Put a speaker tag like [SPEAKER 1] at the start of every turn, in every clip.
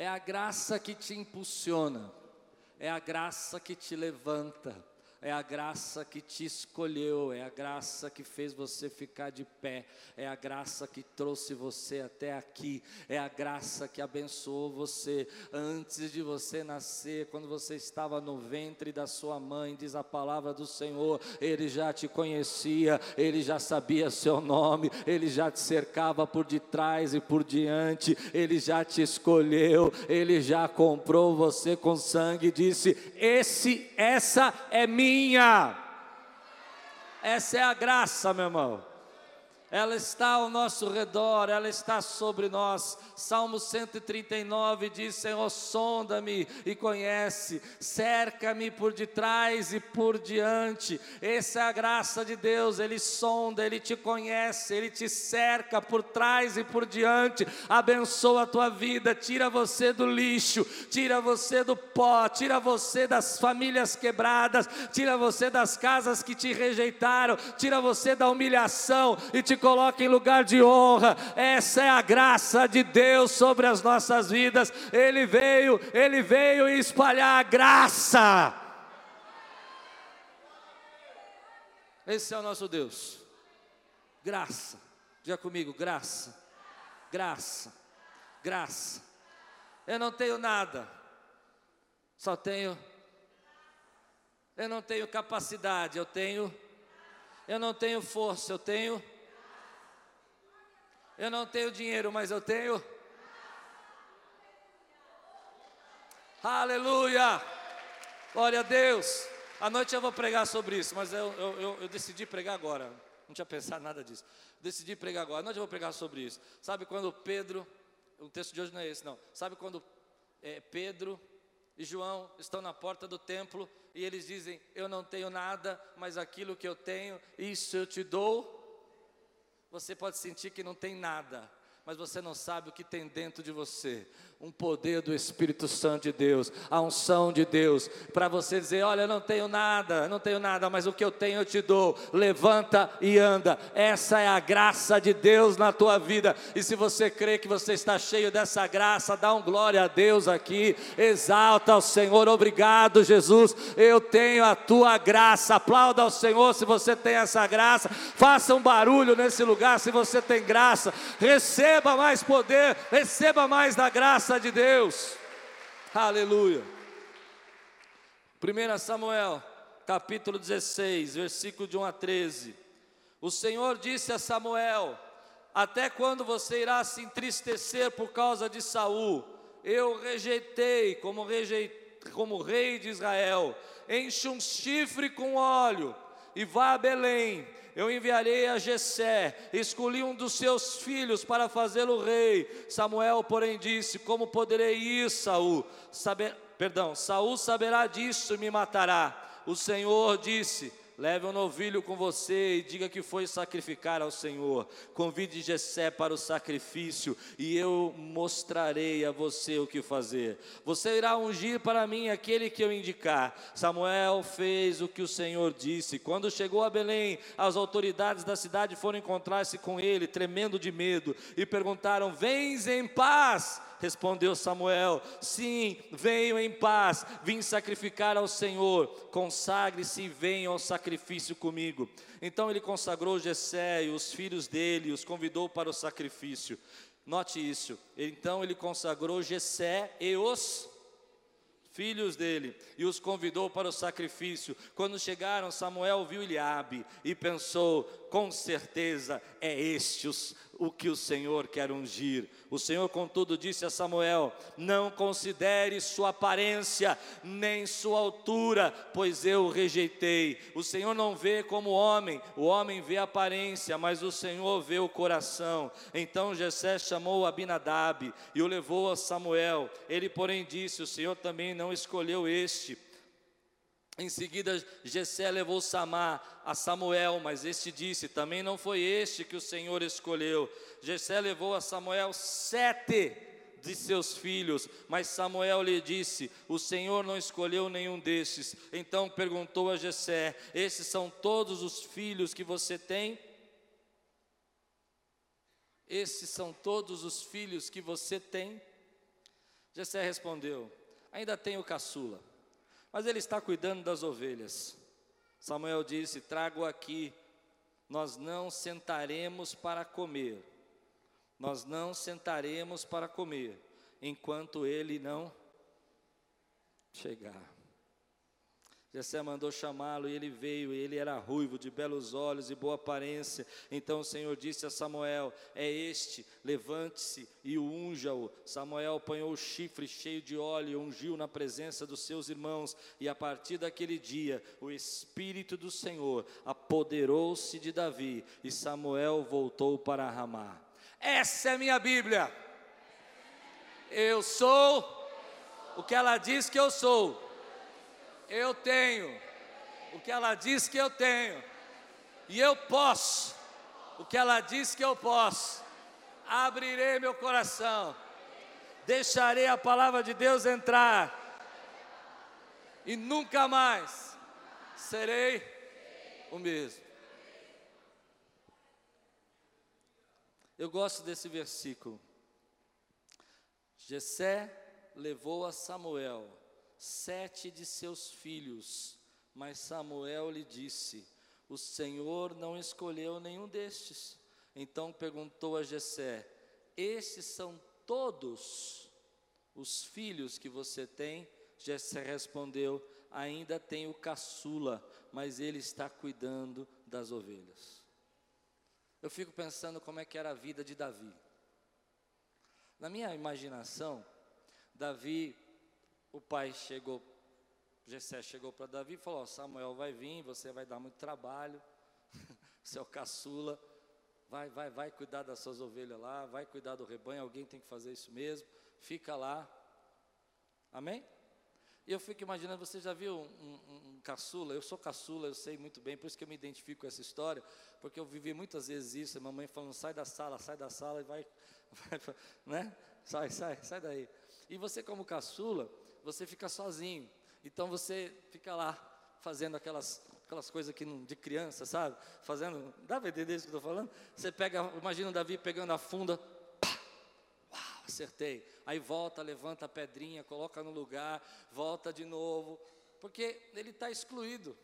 [SPEAKER 1] É a graça que te impulsiona, é a graça que te levanta, é a graça que te escolheu, é a graça que fez você ficar de pé, é a graça que trouxe você até aqui, é a graça que abençoou você antes de você nascer, quando você estava no ventre da sua mãe, diz a palavra do Senhor, Ele já te conhecia, Ele já sabia seu nome, Ele já te cercava por detrás e por diante, Ele já te escolheu, Ele já comprou você com sangue e disse: Esse, essa é minha minha. Essa é a graça, meu irmão. Ela está ao nosso redor, ela está sobre nós. Salmo 139 diz: Senhor, sonda-me e conhece, cerca-me por detrás e por diante. Essa é a graça de Deus, Ele sonda, Ele te conhece, Ele te cerca por trás e por diante. Abençoa a tua vida, tira você do lixo, tira você do pó, tira você das famílias quebradas, tira você das casas que te rejeitaram, tira você da humilhação e te coloca em lugar de honra. Essa é a graça de Deus sobre as nossas vidas. Ele veio, ele veio espalhar a graça. Esse é o nosso Deus. Graça. Diga comigo, graça. Graça. Graça. Eu não tenho nada. Só tenho eu não tenho capacidade, eu tenho eu não tenho força, eu tenho eu não tenho dinheiro, mas eu tenho Aleluia! Glória a Deus! À noite eu vou pregar sobre isso, mas eu, eu, eu, decidi pregar agora. Não tinha pensado nada disso. Decidi pregar agora. À noite eu vou pregar sobre isso. Sabe quando Pedro, o texto de hoje não é esse, não. Sabe quando é, Pedro e João estão na porta do templo e eles dizem: Eu não tenho nada, mas aquilo que eu tenho, isso eu te dou. Você pode sentir que não tem nada, mas você não sabe o que tem dentro de você um poder do Espírito Santo de Deus, a unção de Deus, para você dizer: Olha, eu não tenho nada, não tenho nada, mas o que eu tenho eu te dou. Levanta e anda. Essa é a graça de Deus na tua vida. E se você crê que você está cheio dessa graça, dá um glória a Deus aqui, exalta ao Senhor. Obrigado, Jesus. Eu tenho a tua graça. Aplauda ao Senhor se você tem essa graça. Faça um barulho nesse lugar se você tem graça. Receba mais poder, receba mais da graça graça de Deus. Aleluia. 1 Samuel, capítulo 16, versículo de 1 a 13. O Senhor disse a Samuel: Até quando você irá se entristecer por causa de Saul? Eu rejeitei como, rejeitei, como rei de Israel. Enche um chifre com óleo e vá a Belém eu enviarei a Jessé, escolhi um dos seus filhos para fazê-lo rei. Samuel, porém, disse: Como poderei ir, Saul? Saber, perdão, Saul saberá disso e me matará. O Senhor disse: Leve um novilho com você e diga que foi sacrificar ao Senhor. Convide Jessé para o sacrifício e eu mostrarei a você o que fazer. Você irá ungir para mim aquele que eu indicar. Samuel fez o que o Senhor disse. Quando chegou a Belém, as autoridades da cidade foram encontrar-se com ele, tremendo de medo, e perguntaram: Vens em paz? Respondeu Samuel: Sim, venho em paz, vim sacrificar ao Senhor. Consagre-se e venha ao sacrifício comigo. Então ele consagrou Jessé e os filhos dele, os convidou para o sacrifício. Note isso. Então ele consagrou Jessé e os filhos dele, e os convidou para o sacrifício. Quando chegaram, Samuel viu Eliabe e pensou: com certeza é este o que o Senhor quer ungir. O Senhor, contudo, disse a Samuel: Não considere sua aparência, nem sua altura, pois eu o rejeitei. O Senhor não vê como homem, o homem vê a aparência, mas o Senhor vê o coração. Então Jessé chamou Abinadab e o levou a Samuel. Ele, porém, disse: O Senhor também não escolheu este em seguida, Jessé levou Samar a Samuel, mas este disse: Também não foi este que o Senhor escolheu. Jessé levou a Samuel sete de seus filhos, mas Samuel lhe disse: O Senhor não escolheu nenhum destes. Então perguntou a Jessé: Esses são todos os filhos que você tem? Esses são todos os filhos que você tem? Jessé respondeu: Ainda tenho caçula, mas ele está cuidando das ovelhas. Samuel disse: Trago aqui, nós não sentaremos para comer, nós não sentaremos para comer, enquanto ele não chegar. Jessé mandou chamá-lo e ele veio, e ele era ruivo, de belos olhos e boa aparência. Então o Senhor disse a Samuel: É este, levante-se e unja-o. Samuel apanhou o chifre cheio de óleo e ungiu na presença dos seus irmãos. E a partir daquele dia, o Espírito do Senhor apoderou-se de Davi, e Samuel voltou para Ramá. Essa é a minha Bíblia. Eu sou o que ela diz que eu sou eu tenho o que ela diz que eu tenho, e eu posso o que ela diz que eu posso. Abrirei meu coração, deixarei a palavra de Deus entrar, e nunca mais serei o mesmo. Eu gosto desse versículo. Jessé levou a Samuel sete de seus filhos. Mas Samuel lhe disse: O Senhor não escolheu nenhum destes. Então perguntou a Jessé: Estes são todos os filhos que você tem? Jessé respondeu: Ainda tenho caçula, mas ele está cuidando das ovelhas. Eu fico pensando como é que era a vida de Davi. Na minha imaginação, Davi o pai chegou, Jessé chegou para Davi e falou: Samuel vai vir, você vai dar muito trabalho, seu caçula, vai, vai, vai cuidar das suas ovelhas lá, vai cuidar do rebanho, alguém tem que fazer isso mesmo, fica lá. Amém? E eu fico imaginando, você já viu um, um, um, caçula? Eu sou caçula, eu sei muito bem, por isso que eu me identifico com essa história, porque eu vivi muitas vezes isso, a mamãe falando, sai da sala, sai da sala e vai, vai né? Sai, sai, sai daí. E você como caçula, você fica sozinho. Então você fica lá fazendo aquelas aquelas coisas que de criança, sabe? Fazendo, dá para entender isso que eu estou falando? Você pega, imagina o Davi pegando a funda, uau, acertei. Aí volta, levanta a pedrinha, coloca no lugar, volta de novo, porque ele está excluído.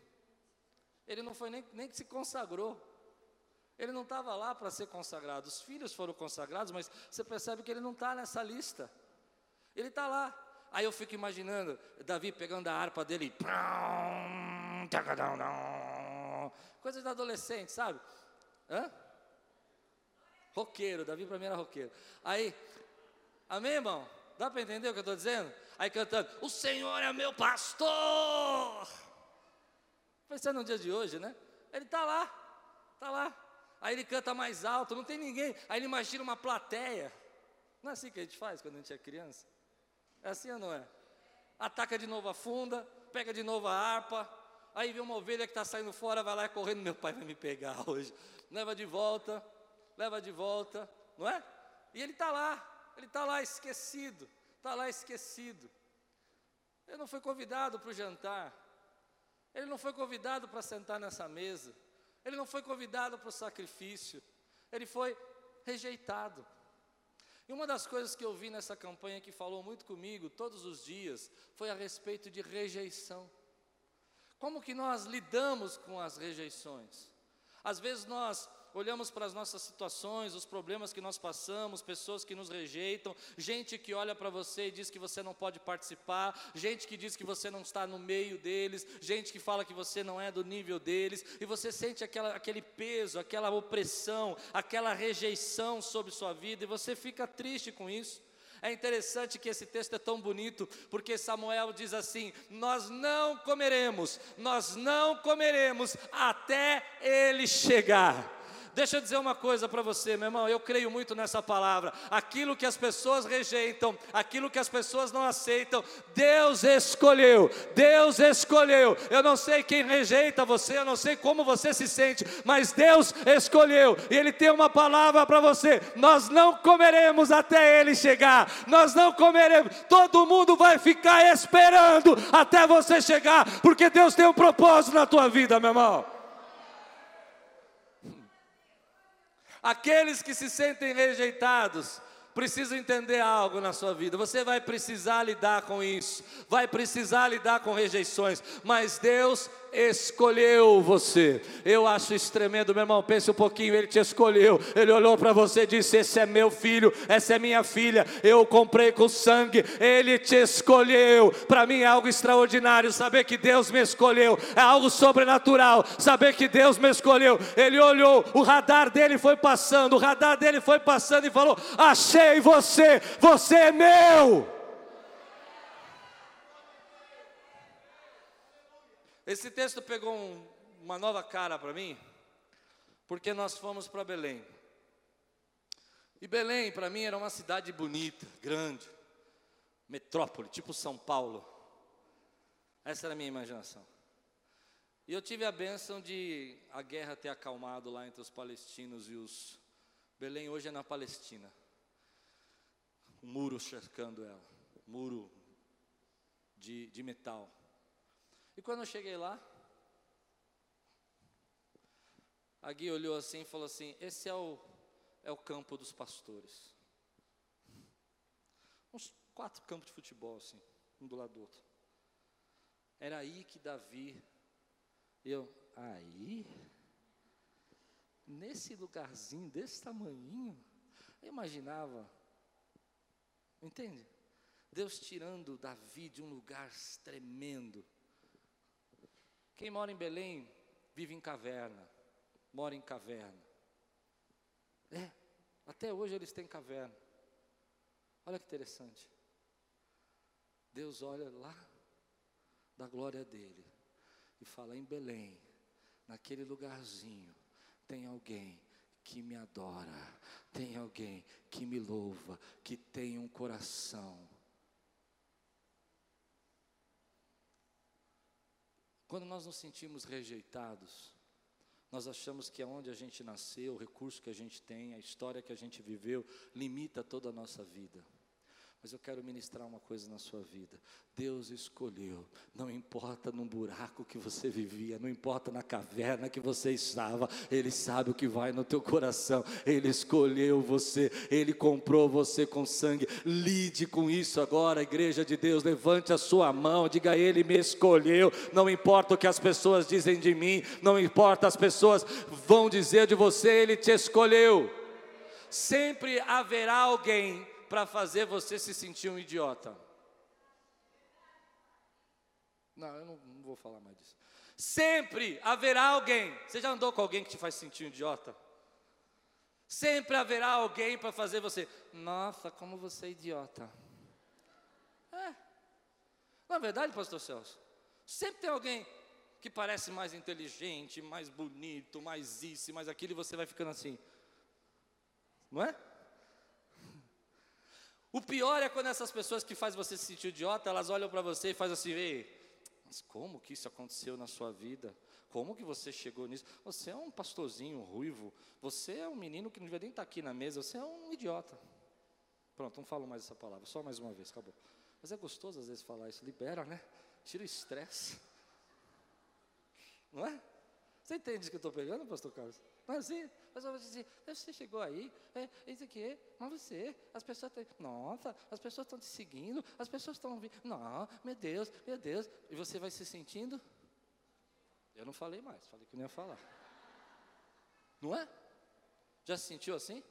[SPEAKER 1] Ele não foi nem, nem que se consagrou. Ele não estava lá para ser consagrado. Os filhos foram consagrados, mas você percebe que ele não está nessa lista. Ele está lá. Aí eu fico imaginando Davi pegando a harpa dele, coisa de adolescente, sabe? Hã? Roqueiro, Davi para mim era roqueiro. Aí, amém, irmão? Dá para entender o que eu estou dizendo? Aí cantando, o Senhor é meu pastor. Pensando no dia de hoje, né? Ele está lá, está lá. Aí ele canta mais alto, não tem ninguém. Aí ele imagina uma plateia. Não é assim que a gente faz quando a gente é criança? É assim ou não é? Ataca de novo a funda, pega de novo a harpa, aí vê uma ovelha que está saindo fora, vai lá correndo, meu pai vai me pegar hoje. Leva de volta, leva de volta, não é? E ele está lá, ele está lá esquecido, está lá esquecido. Ele não foi convidado para o jantar, ele não foi convidado para sentar nessa mesa, ele não foi convidado para o sacrifício, ele foi rejeitado. E uma das coisas que eu vi nessa campanha que falou muito comigo todos os dias foi a respeito de rejeição. Como que nós lidamos com as rejeições? Às vezes nós olhamos para as nossas situações, os problemas que nós passamos, pessoas que nos rejeitam, gente que olha para você e diz que você não pode participar, gente que diz que você não está no meio deles, gente que fala que você não é do nível deles, e você sente aquela, aquele peso, aquela opressão, aquela rejeição sobre sua vida, e você fica triste com isso. É interessante que esse texto é tão bonito, porque Samuel diz assim: Nós não comeremos, nós não comeremos até ele chegar. Deixa eu dizer uma coisa para você, meu irmão, eu creio muito nessa palavra. Aquilo que as pessoas rejeitam, aquilo que as pessoas não aceitam, Deus escolheu. Deus escolheu. Eu não sei quem rejeita você, eu não sei como você se sente, mas Deus escolheu. E Ele tem uma palavra para você. Nós não comeremos até Ele chegar. Nós não comeremos. Todo mundo vai ficar esperando até você chegar, porque Deus tem um propósito na tua vida, meu irmão. Aqueles que se sentem rejeitados precisa entender algo na sua vida. Você vai precisar lidar com isso, vai precisar lidar com rejeições, mas Deus escolheu você. Eu acho isso tremendo, meu irmão. Pense um pouquinho, ele te escolheu. Ele olhou para você e disse: Esse é meu filho, essa é minha filha. Eu comprei com sangue. Ele te escolheu. Para mim é algo extraordinário saber que Deus me escolheu. É algo sobrenatural saber que Deus me escolheu. Ele olhou, o radar dele foi passando, o radar dele foi passando e falou: Achei você, você é meu. Esse texto pegou um, uma nova cara para mim, porque nós fomos para Belém. E Belém, para mim, era uma cidade bonita, grande, metrópole, tipo São Paulo. Essa era a minha imaginação. E eu tive a bênção de a guerra ter acalmado lá entre os palestinos e os. Belém hoje é na Palestina. Um muro cercando ela, muro de, de metal. E quando eu cheguei lá, a Gui olhou assim e falou assim: Esse é o, é o campo dos pastores. Uns quatro campos de futebol, assim, um do lado do outro. Era aí que Davi, eu, aí? Nesse lugarzinho desse tamanhinho, eu imaginava, entende? Deus tirando Davi de um lugar tremendo quem mora em Belém vive em caverna, mora em caverna. É, até hoje eles têm caverna. Olha que interessante. Deus olha lá da glória dele e fala: em Belém, naquele lugarzinho, tem alguém que me adora, tem alguém que me louva, que tem um coração Quando nós nos sentimos rejeitados, nós achamos que aonde a gente nasceu, o recurso que a gente tem, a história que a gente viveu, limita toda a nossa vida. Mas eu quero ministrar uma coisa na sua vida. Deus escolheu, não importa no buraco que você vivia, não importa na caverna que você estava, Ele sabe o que vai no teu coração, Ele escolheu você, Ele comprou você com sangue. Lide com isso agora, igreja de Deus, levante a sua mão, diga: Ele me escolheu. Não importa o que as pessoas dizem de mim, não importa as pessoas vão dizer de você, Ele te escolheu. Sempre haverá alguém para fazer você se sentir um idiota. Não, eu não, não, vou falar mais disso. Sempre haverá alguém. Você já andou com alguém que te faz sentir um idiota? Sempre haverá alguém para fazer você. Nossa, como você é idiota. É. Na é verdade, Pastor Celso, sempre tem alguém que parece mais inteligente, mais bonito, mais isso, mais aquilo, e você vai ficando assim. Não é? O pior é quando essas pessoas que fazem você se sentir idiota, elas olham para você e fazem assim, ei, mas como que isso aconteceu na sua vida? Como que você chegou nisso? Você é um pastorzinho ruivo, você é um menino que não devia nem estar tá aqui na mesa, você é um idiota. Pronto, não falo mais essa palavra, só mais uma vez, acabou. Mas é gostoso às vezes falar isso, libera, né? Tira o estresse. Não é? Você entende o que eu estou pegando, pastor Carlos? Mas assim, eu vou dizer, você chegou aí, é, isso aqui, mas você, as pessoas estão, nossa, as pessoas estão te seguindo, as pessoas estão ouvindo, não, meu Deus, meu Deus, e você vai se sentindo? Eu não falei mais, falei que não ia falar. Não é? Já se sentiu assim?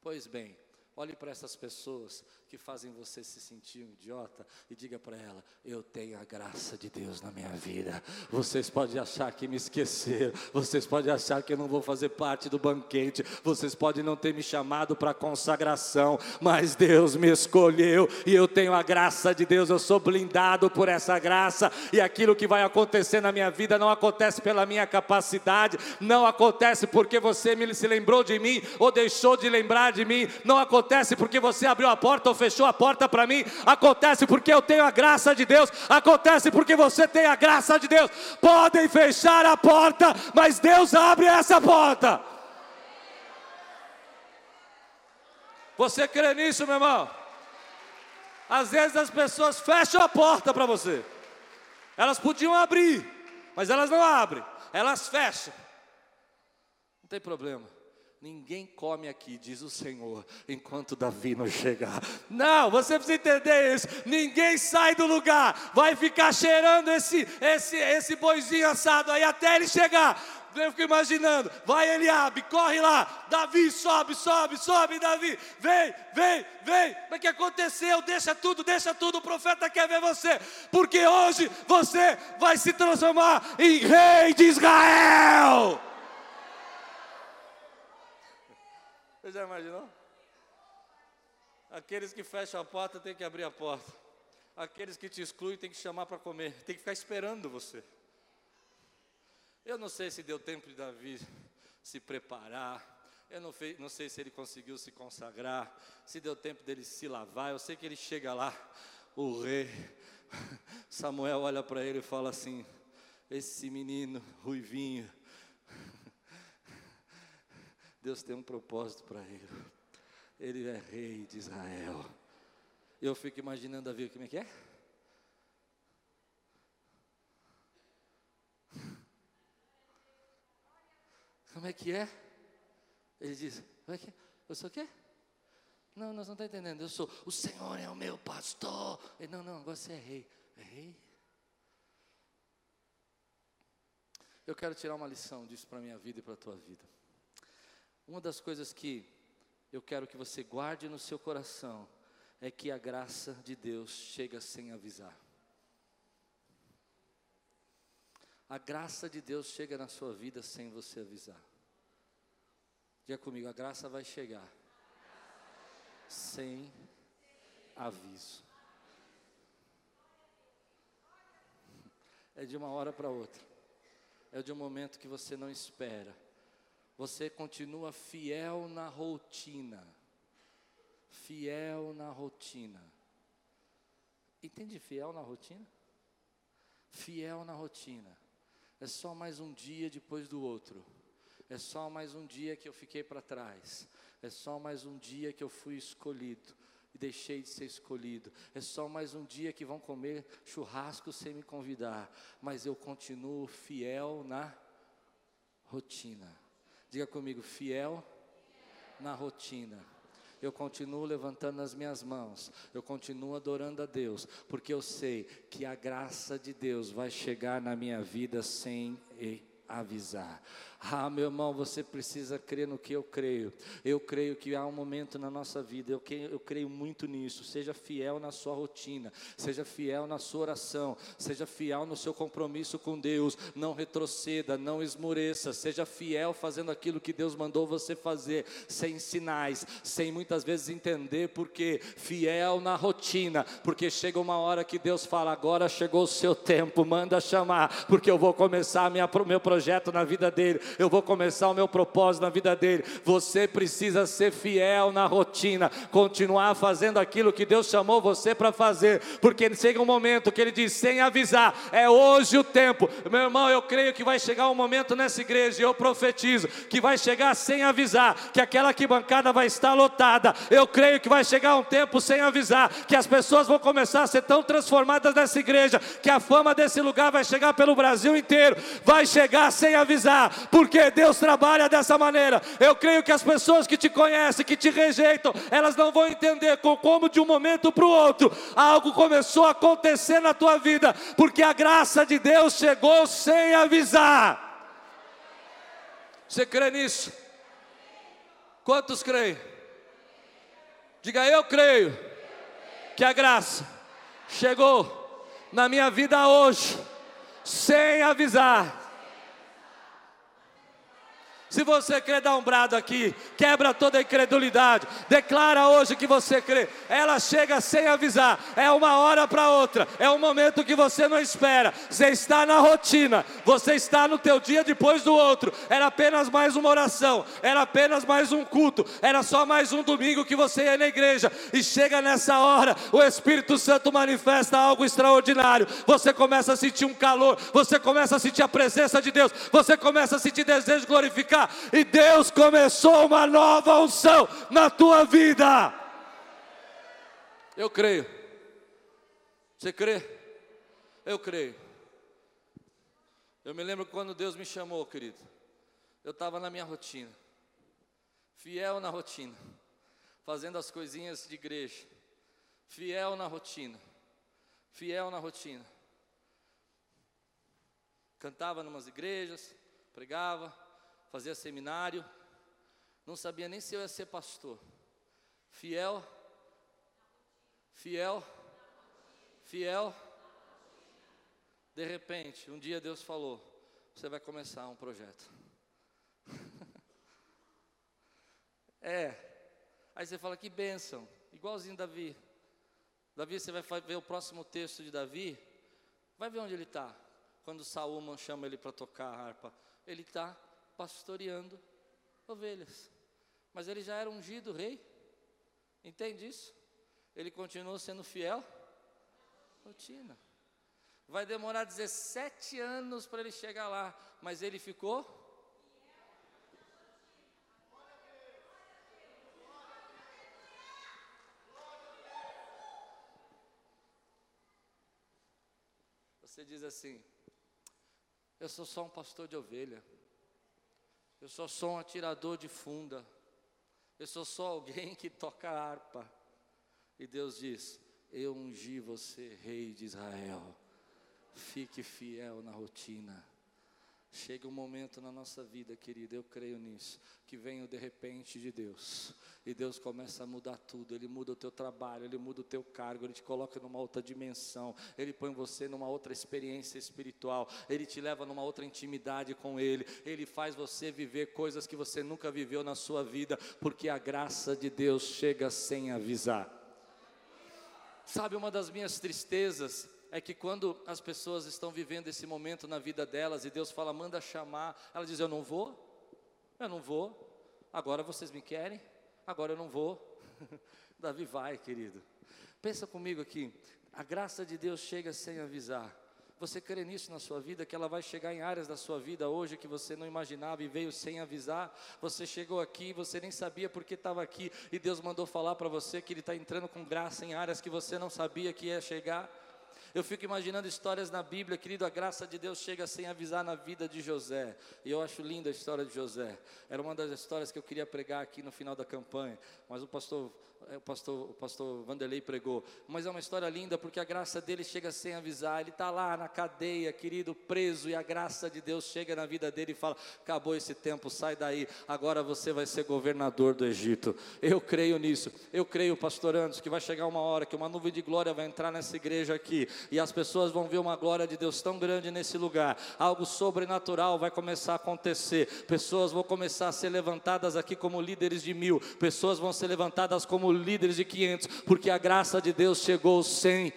[SPEAKER 1] Pois bem, olhe para essas pessoas que fazem você se sentir um idiota e diga para ela: Eu tenho a graça de Deus na minha vida. Vocês podem achar que me esqueceram, vocês podem achar que eu não vou fazer parte do banquete, vocês podem não ter me chamado para consagração, mas Deus me escolheu e eu tenho a graça de Deus. Eu sou blindado por essa graça e aquilo que vai acontecer na minha vida não acontece pela minha capacidade, não acontece porque você me se lembrou de mim ou deixou de lembrar de mim, não acontece porque você abriu a porta ou fechou a porta para mim, acontece porque eu tenho a graça de Deus, acontece porque você tem a graça de Deus. Podem fechar a porta, mas Deus abre essa porta. Você crê nisso, meu irmão? Às vezes as pessoas fecham a porta para você. Elas podiam abrir, mas elas não abrem, elas fecham. Não tem problema. Ninguém come aqui, diz o Senhor, enquanto Davi não chegar. Não, você precisa entender isso. Ninguém sai do lugar, vai ficar cheirando esse, esse, esse boizinho assado aí até ele chegar. Eu fico imaginando, vai Eliabe, corre lá, Davi, sobe, sobe, sobe, Davi, vem, vem, vem. Mas o que aconteceu? Deixa tudo, deixa tudo, o profeta quer ver você, porque hoje você vai se transformar em rei de Israel. Você já imaginou? Aqueles que fecham a porta têm que abrir a porta. Aqueles que te excluem têm que chamar para comer, tem que ficar esperando você. Eu não sei se deu tempo de Davi se preparar, eu não, fei, não sei se ele conseguiu se consagrar, se deu tempo dele se lavar. Eu sei que ele chega lá, o rei. Samuel olha para ele e fala assim: Esse menino ruivinho, Deus tem um propósito para ele. Ele é rei de Israel. Eu fico imaginando Davi, como é que é? Como é que é? Ele diz: Como é que é? Eu sou o quê? Não, nós não estamos entendendo. Eu sou, o Senhor é o meu pastor. Ele, não, não, agora você é rei. É rei? Eu quero tirar uma lição disso para a minha vida e para a tua vida. Uma das coisas que eu quero que você guarde no seu coração é que a graça de Deus chega sem avisar. A graça de Deus chega na sua vida sem você avisar. Diga comigo, a graça vai chegar sem aviso. É de uma hora para outra. É de um momento que você não espera. Você continua fiel na rotina. Fiel na rotina. Entende fiel na rotina? Fiel na rotina. É só mais um dia depois do outro. É só mais um dia que eu fiquei para trás. É só mais um dia que eu fui escolhido e deixei de ser escolhido. É só mais um dia que vão comer churrasco sem me convidar. Mas eu continuo fiel na rotina. Diga comigo, fiel na rotina. Eu continuo levantando as minhas mãos, eu continuo adorando a Deus, porque eu sei que a graça de Deus vai chegar na minha vida sem avisar. Ah, meu irmão, você precisa crer no que eu creio. Eu creio que há um momento na nossa vida, eu, creio, eu creio muito nisso. Seja fiel na sua rotina, seja fiel na sua oração, seja fiel no seu compromisso com Deus. Não retroceda, não esmoreça, seja fiel fazendo aquilo que Deus mandou você fazer, sem sinais, sem muitas vezes entender porque fiel na rotina, porque chega uma hora que Deus fala: agora chegou o seu tempo, manda chamar, porque eu vou começar minha, meu projeto na vida dele eu vou começar o meu propósito na vida dele. Você precisa ser fiel na rotina, continuar fazendo aquilo que Deus chamou você para fazer, porque chega um momento que ele diz, sem avisar, é hoje o tempo. Meu irmão, eu creio que vai chegar um momento nessa igreja, e eu profetizo, que vai chegar sem avisar, que aquela bancada vai estar lotada. Eu creio que vai chegar um tempo sem avisar, que as pessoas vão começar a ser tão transformadas nessa igreja, que a fama desse lugar vai chegar pelo Brasil inteiro, vai chegar sem avisar, porque Deus trabalha dessa maneira. Eu creio que as pessoas que te conhecem, que te rejeitam, elas não vão entender como de um momento para o outro algo começou a acontecer na tua vida, porque a graça de Deus chegou sem avisar. Você crê nisso? Quantos creem? Diga eu creio que a graça chegou na minha vida hoje, sem avisar. Se você crê, dá um brado aqui, quebra toda a incredulidade, declara hoje que você crê. Ela chega sem avisar, é uma hora para outra, é um momento que você não espera. Você está na rotina, você está no teu dia depois do outro. Era apenas mais uma oração, era apenas mais um culto, era só mais um domingo que você ia na igreja. E chega nessa hora, o Espírito Santo manifesta algo extraordinário. Você começa a sentir um calor, você começa a sentir a presença de Deus, você começa a sentir desejo de e Deus começou uma nova unção na tua vida. Eu creio. Você crê? Eu creio. Eu me lembro quando Deus me chamou, querido. Eu estava na minha rotina. fiel na rotina, fazendo as coisinhas de igreja, fiel na rotina, fiel na rotina. Cantava em umas igrejas, pregava, fazia seminário, não sabia nem se eu ia ser pastor. Fiel, fiel, fiel. De repente, um dia Deus falou: Você vai começar um projeto. é. Aí você fala: Que bênção. Igualzinho Davi. Davi, você vai ver o próximo texto de Davi. Vai ver onde ele está. Quando Saúl chama ele para tocar a harpa. Ele está pastoreando ovelhas. Mas ele já era ungido rei. Entende isso? Ele continuou sendo fiel. Rotina. Vai demorar 17 anos para ele chegar lá, mas ele ficou Você diz assim: Eu sou só um pastor de ovelha. Eu sou só um atirador de funda. Eu sou só alguém que toca harpa. E Deus diz: Eu ungi você, rei de Israel. Fique fiel na rotina. Chega um momento na nossa vida, querido, eu creio nisso, que vem o de repente de Deus, e Deus começa a mudar tudo. Ele muda o teu trabalho, ele muda o teu cargo, ele te coloca numa outra dimensão, ele põe você numa outra experiência espiritual, ele te leva numa outra intimidade com ele, ele faz você viver coisas que você nunca viveu na sua vida, porque a graça de Deus chega sem avisar. Sabe uma das minhas tristezas é que quando as pessoas estão vivendo esse momento na vida delas e Deus fala, manda chamar, ela diz: Eu não vou, eu não vou, agora vocês me querem, agora eu não vou. Davi vai, querido. Pensa comigo aqui, a graça de Deus chega sem avisar. Você crê nisso na sua vida, que ela vai chegar em áreas da sua vida hoje que você não imaginava e veio sem avisar? Você chegou aqui, você nem sabia porque estava aqui, e Deus mandou falar para você que Ele está entrando com graça em áreas que você não sabia que ia chegar? Eu fico imaginando histórias na Bíblia, querido, a graça de Deus chega sem avisar na vida de José. E eu acho linda a história de José. Era uma das histórias que eu queria pregar aqui no final da campanha, mas o pastor o pastor, o pastor Vanderlei pregou. Mas é uma história linda porque a graça dele chega sem avisar. Ele está lá na cadeia, querido, preso, e a graça de Deus chega na vida dele e fala: Acabou esse tempo, sai daí, agora você vai ser governador do Egito. Eu creio nisso. Eu creio, pastor Anderson, que vai chegar uma hora que uma nuvem de glória vai entrar nessa igreja aqui e as pessoas vão ver uma glória de Deus tão grande nesse lugar. Algo sobrenatural vai começar a acontecer. Pessoas vão começar a ser levantadas aqui como líderes de mil, pessoas vão ser levantadas como líderes de 500, porque a graça de Deus chegou sem.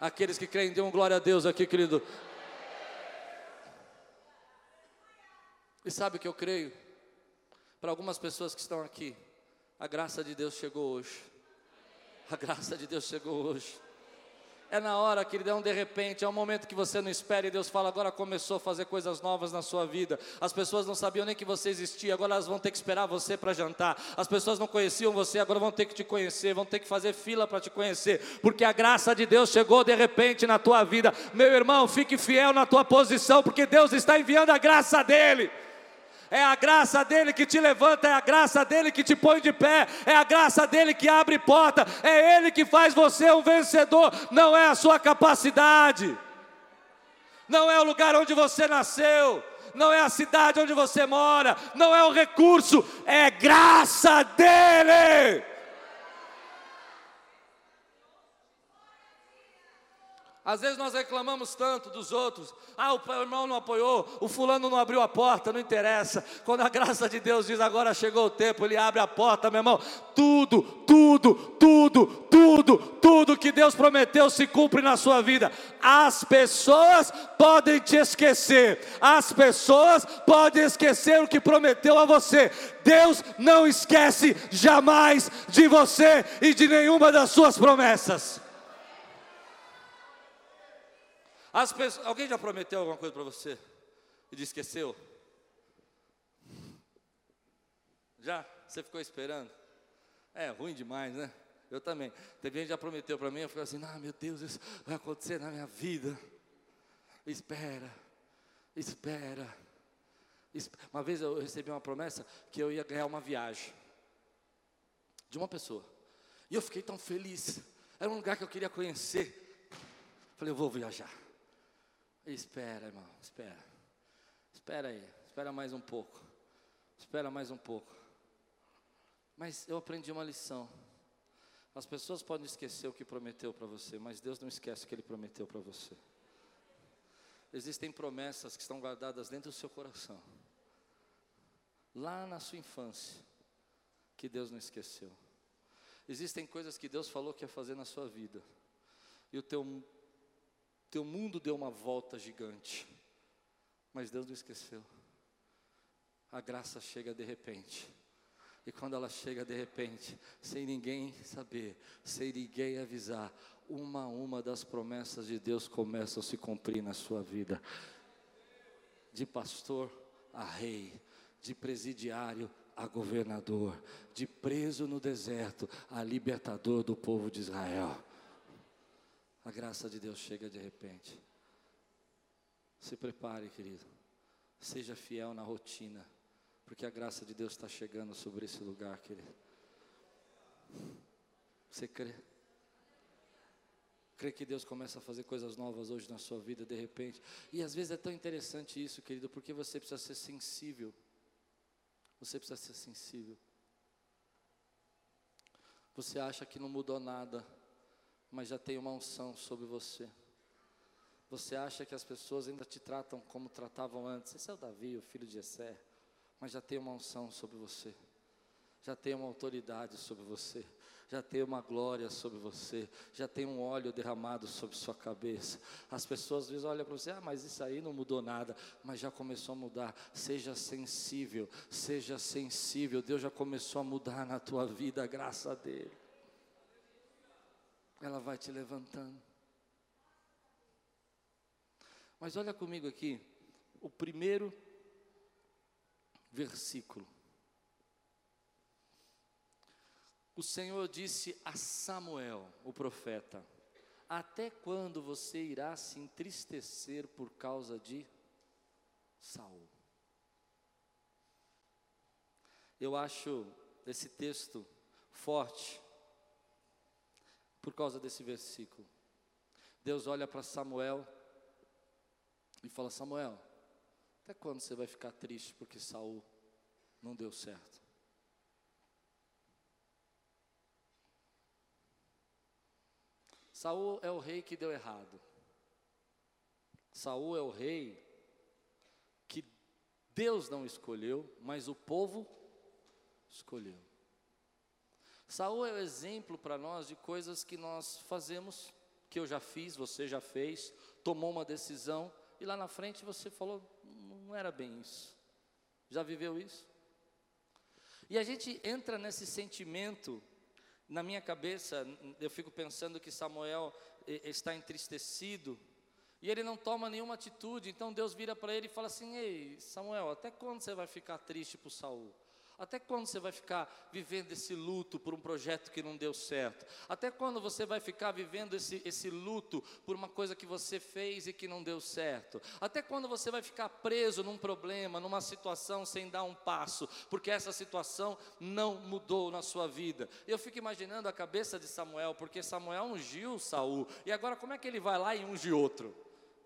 [SPEAKER 1] Aqueles que creem, dêem glória a Deus aqui, querido. E sabe o que eu creio? Para algumas pessoas que estão aqui, a graça de Deus chegou hoje. A graça de Deus chegou hoje. É na hora, querido, é um de repente, é um momento que você não espera e Deus fala, agora começou a fazer coisas novas na sua vida. As pessoas não sabiam nem que você existia, agora elas vão ter que esperar você para jantar. As pessoas não conheciam você, agora vão ter que te conhecer, vão ter que fazer fila para te conhecer, porque a graça de Deus chegou de repente na tua vida. Meu irmão, fique fiel na tua posição, porque Deus está enviando a graça dele é a graça dele que te levanta, é a graça dele que te põe de pé, é a graça dele que abre porta, é ele que faz você um vencedor, não é a sua capacidade, não é o lugar onde você nasceu, não é a cidade onde você mora, não é o recurso, é graça dele. Às vezes nós reclamamos tanto dos outros. Ah, o irmão não apoiou, o fulano não abriu a porta, não interessa. Quando a graça de Deus diz agora chegou o tempo, ele abre a porta, meu irmão. Tudo, tudo, tudo, tudo, tudo que Deus prometeu se cumpre na sua vida. As pessoas podem te esquecer, as pessoas podem esquecer o que prometeu a você. Deus não esquece jamais de você e de nenhuma das suas promessas. As pessoas, alguém já prometeu alguma coisa para você e esqueceu? Já? Você ficou esperando? É ruim demais, né? Eu também. Teve gente que já prometeu para mim, eu fiquei assim, ah meu Deus, isso vai acontecer na minha vida. Espera, espera. Uma vez eu recebi uma promessa que eu ia ganhar uma viagem de uma pessoa. E eu fiquei tão feliz. Era um lugar que eu queria conhecer. Falei, eu vou viajar. Espera, irmão, espera. Espera aí, espera mais um pouco. Espera mais um pouco. Mas eu aprendi uma lição. As pessoas podem esquecer o que prometeu para você, mas Deus não esquece o que Ele prometeu para você. Existem promessas que estão guardadas dentro do seu coração, lá na sua infância, que Deus não esqueceu. Existem coisas que Deus falou que ia fazer na sua vida, e o teu, teu mundo deu uma volta gigante, mas Deus não esqueceu. A graça chega de repente. E quando ela chega de repente, sem ninguém saber, sem ninguém avisar, uma a uma das promessas de Deus começam a se cumprir na sua vida. De pastor a rei, de presidiário a governador, de preso no deserto a libertador do povo de Israel. A graça de Deus chega de repente. Se prepare, querido. Seja fiel na rotina porque a graça de Deus está chegando sobre esse lugar, querido. Você crê? Crê que Deus começa a fazer coisas novas hoje na sua vida, de repente. E às vezes é tão interessante isso, querido, porque você precisa ser sensível. Você precisa ser sensível. Você acha que não mudou nada, mas já tem uma unção sobre você. Você acha que as pessoas ainda te tratam como tratavam antes. Esse é o Davi, o filho de Jessé mas já tem uma unção sobre você, já tem uma autoridade sobre você, já tem uma glória sobre você, já tem um óleo derramado sobre sua cabeça. As pessoas às vezes olham para você, ah, mas isso aí não mudou nada, mas já começou a mudar. Seja sensível, seja sensível. Deus já começou a mudar na tua vida, a dele. Ela vai te levantando. Mas olha comigo aqui, o primeiro versículo. O Senhor disse a Samuel, o profeta: Até quando você irá se entristecer por causa de Saul? Eu acho esse texto forte por causa desse versículo. Deus olha para Samuel e fala: Samuel, até quando você vai ficar triste porque Saul não deu certo? Saul é o rei que deu errado. Saul é o rei que Deus não escolheu, mas o povo escolheu. Saul é o exemplo para nós de coisas que nós fazemos, que eu já fiz, você já fez, tomou uma decisão e lá na frente você falou: não era bem isso. Já viveu isso? E a gente entra nesse sentimento, na minha cabeça, eu fico pensando que Samuel está entristecido, e ele não toma nenhuma atitude, então Deus vira para ele e fala assim: Ei, Samuel, até quando você vai ficar triste por Saul? Até quando você vai ficar vivendo esse luto por um projeto que não deu certo? Até quando você vai ficar vivendo esse, esse luto por uma coisa que você fez e que não deu certo? Até quando você vai ficar preso num problema, numa situação sem dar um passo, porque essa situação não mudou na sua vida? Eu fico imaginando a cabeça de Samuel, porque Samuel ungiu Saul, e agora como é que ele vai lá e unge outro?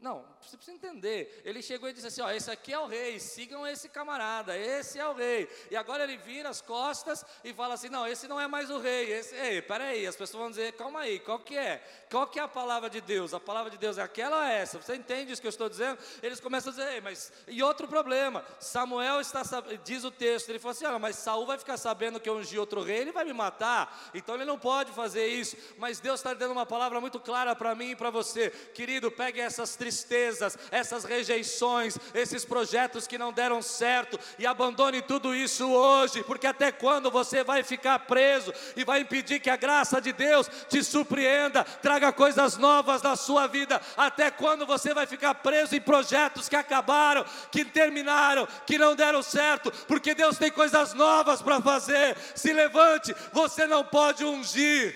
[SPEAKER 1] Não, você precisa entender. Ele chegou e disse assim: Ó, esse aqui é o rei, sigam esse camarada, esse é o rei. E agora ele vira as costas e fala assim: Não, esse não é mais o rei. Esse, ei, peraí, as pessoas vão dizer: Calma aí, qual que é? Qual que é a palavra de Deus? A palavra de Deus é aquela ou é essa? Você entende isso que eu estou dizendo? Eles começam a dizer: Ei, mas e outro problema? Samuel está, diz o texto, ele falou assim: Olha, mas Saul vai ficar sabendo que eu ungi outro rei, ele vai me matar. Então ele não pode fazer isso. Mas Deus está dando uma palavra muito clara para mim e para você, querido. Pegue essas tristezas tristezas, essas rejeições, esses projetos que não deram certo e abandone tudo isso hoje, porque até quando você vai ficar preso e vai impedir que a graça de Deus te surpreenda, traga coisas novas na sua vida? Até quando você vai ficar preso em projetos que acabaram, que terminaram, que não deram certo? Porque Deus tem coisas novas para fazer. Se levante, você não pode ungir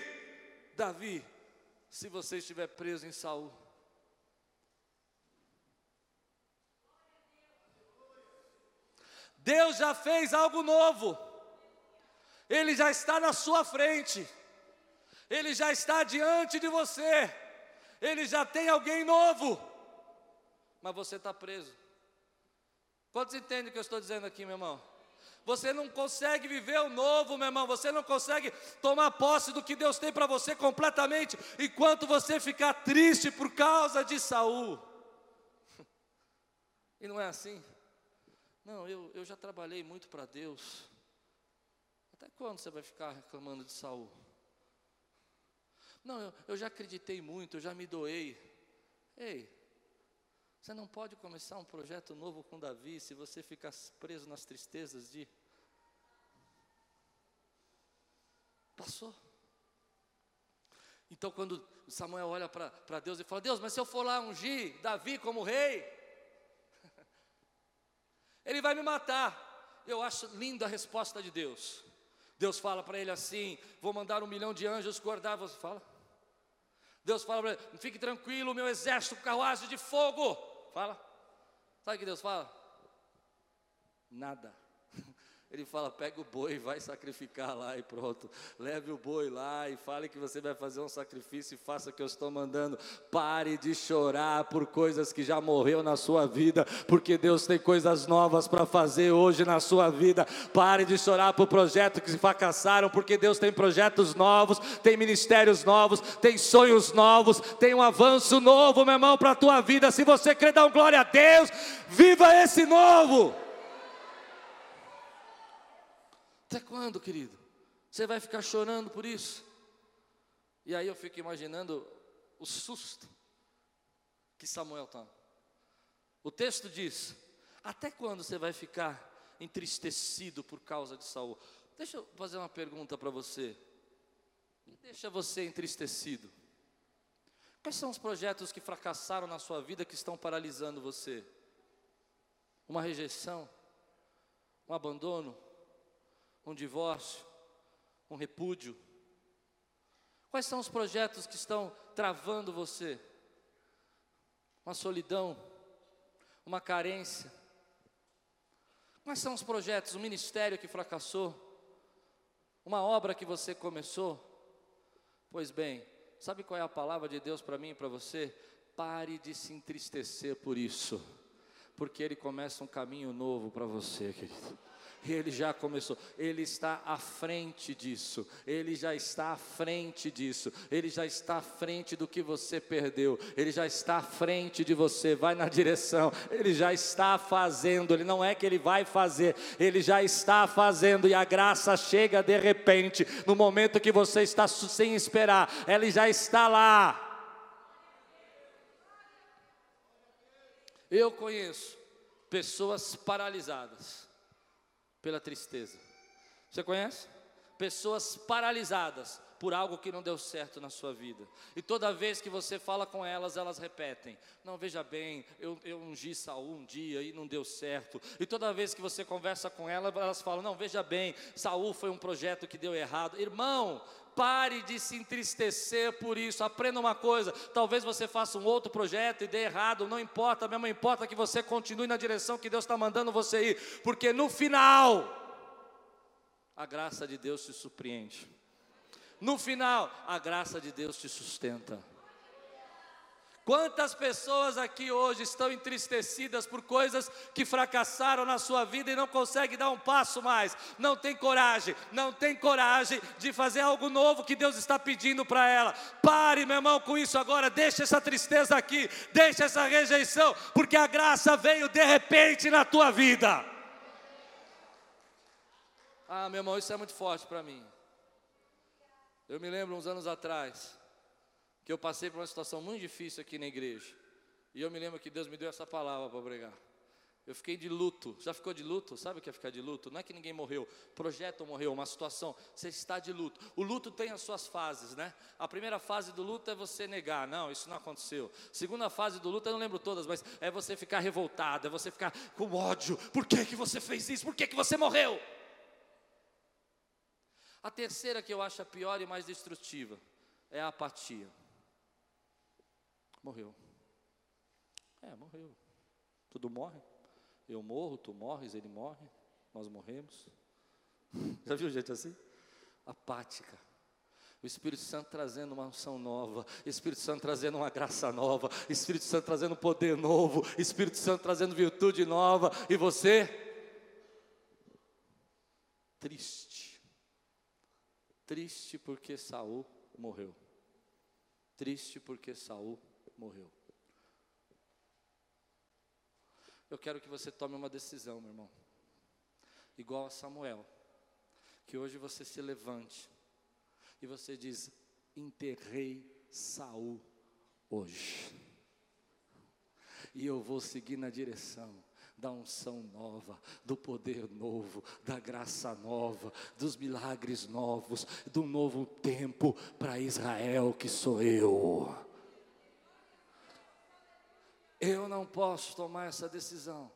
[SPEAKER 1] Davi se você estiver preso em Saul. Deus já fez algo novo. Ele já está na sua frente. Ele já está diante de você. Ele já tem alguém novo. Mas você está preso. Quantos entendem o que eu estou dizendo aqui, meu irmão? Você não consegue viver o novo, meu irmão. Você não consegue tomar posse do que Deus tem para você completamente, enquanto você ficar triste por causa de Saul. E não é assim. Não, eu, eu já trabalhei muito para Deus. Até quando você vai ficar reclamando de Saul? Não, eu, eu já acreditei muito, eu já me doei. Ei, você não pode começar um projeto novo com Davi se você ficar preso nas tristezas de. Passou. Então, quando Samuel olha para Deus e fala: Deus, mas se eu for lá ungir Davi como rei, ele vai me matar. Eu acho linda a resposta de Deus. Deus fala para ele assim: Vou mandar um milhão de anjos guardar. Você fala? Deus fala para ele: Fique tranquilo, meu exército, carruagem de fogo. Fala. Sabe o que Deus fala? Nada. Ele fala: pega o boi, vai sacrificar lá e pronto. Leve o boi lá e fale que você vai fazer um sacrifício e faça o que eu estou mandando. Pare de chorar por coisas que já morreu na sua vida, porque Deus tem coisas novas para fazer hoje na sua vida. Pare de chorar por projetos que se fracassaram, porque Deus tem projetos novos, tem ministérios novos, tem sonhos novos, tem um avanço novo, meu irmão, para a tua vida. Se você quer dar um glória a Deus, viva esse novo. Até quando, querido? Você vai ficar chorando por isso? E aí eu fico imaginando o susto que Samuel está. O texto diz: Até quando você vai ficar entristecido por causa de Saul? Deixa eu fazer uma pergunta para você. Que deixa você entristecido? Quais são os projetos que fracassaram na sua vida que estão paralisando você? Uma rejeição? Um abandono? Um divórcio, um repúdio? Quais são os projetos que estão travando você? Uma solidão, uma carência. Quais são os projetos, um ministério que fracassou? Uma obra que você começou? Pois bem, sabe qual é a palavra de Deus para mim e para você? Pare de se entristecer por isso, porque Ele começa um caminho novo para você, querido. Ele já começou, Ele está à frente disso, Ele já está à frente disso, Ele já está à frente do que você perdeu, Ele já está à frente de você, vai na direção, Ele já está fazendo, Ele não é que Ele vai fazer, Ele já está fazendo, e a graça chega de repente, no momento que você está sem esperar, Ele já está lá. Eu conheço pessoas paralisadas pela tristeza. Você conhece? Pessoas paralisadas por algo que não deu certo na sua vida. E toda vez que você fala com elas, elas repetem: Não, veja bem, eu, eu ungi Saul um dia e não deu certo. E toda vez que você conversa com elas, elas falam: Não, veja bem, Saul foi um projeto que deu errado. Irmão, pare de se entristecer por isso. Aprenda uma coisa: talvez você faça um outro projeto e dê errado, não importa, mesmo importa que você continue na direção que Deus está mandando você ir, porque no final, a graça de Deus te surpreende. No final, a graça de Deus te sustenta. Quantas pessoas aqui hoje estão entristecidas por coisas que fracassaram na sua vida e não conseguem dar um passo mais, não tem coragem, não tem coragem de fazer algo novo que Deus está pedindo para ela. Pare, meu irmão, com isso agora, deixa essa tristeza aqui, deixa essa rejeição, porque a graça veio de repente na tua vida. Ah, meu irmão, isso é muito forte para mim. Eu me lembro uns anos atrás, que eu passei por uma situação muito difícil aqui na igreja. E eu me lembro que Deus me deu essa palavra para pregar. Eu fiquei de luto. Já ficou de luto? Sabe o que é ficar de luto? Não é que ninguém morreu, projeto morreu, uma situação. Você está de luto. O luto tem as suas fases, né? A primeira fase do luto é você negar, não, isso não aconteceu. Segunda fase do luto, eu não lembro todas, mas é você ficar revoltado, é você ficar com ódio. Por que, que você fez isso? Por que, que você morreu? A terceira que eu acho a pior e mais destrutiva é a apatia. Morreu. É, morreu. Tudo morre. Eu morro, tu morres, ele morre. nós morremos. Já viu gente assim? Apática. O Espírito Santo trazendo uma unção nova, Espírito Santo trazendo uma graça nova, Espírito Santo trazendo poder novo, Espírito Santo trazendo virtude nova, e você triste. Triste porque Saul morreu. Triste porque Saul morreu. Eu quero que você tome uma decisão, meu irmão. Igual a Samuel. Que hoje você se levante e você diz: enterrei Saul hoje. E eu vou seguir na direção da unção nova, do poder novo, da graça nova, dos milagres novos, do novo tempo para Israel que sou eu. Eu não posso tomar essa decisão.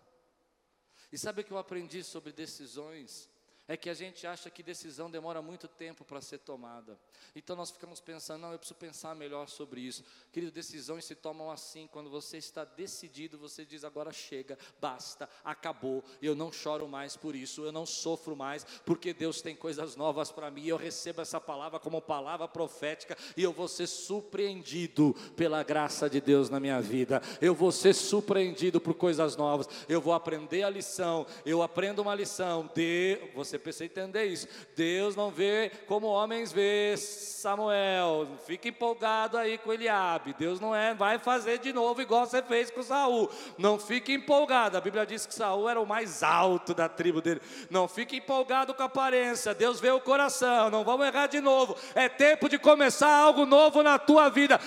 [SPEAKER 1] E sabe o que eu aprendi sobre decisões? É que a gente acha que decisão demora muito tempo para ser tomada. Então nós ficamos pensando, não, eu preciso pensar melhor sobre isso. Querido, decisões se tomam assim, quando você está decidido, você diz agora chega, basta, acabou, eu não choro mais por isso, eu não sofro mais, porque Deus tem coisas novas para mim, eu recebo essa palavra como palavra profética e eu vou ser surpreendido pela graça de Deus na minha vida. Eu vou ser surpreendido por coisas novas. Eu vou aprender a lição, eu aprendo uma lição, de você você precisa entender isso. Deus não vê como homens vê Samuel. Fica empolgado aí com Eliabe. Deus não é, vai fazer de novo igual você fez com Saul. Não fique empolgado. A Bíblia diz que Saul era o mais alto da tribo dele. Não fique empolgado com a aparência. Deus vê o coração. Não vamos errar de novo. É tempo de começar algo novo na tua vida.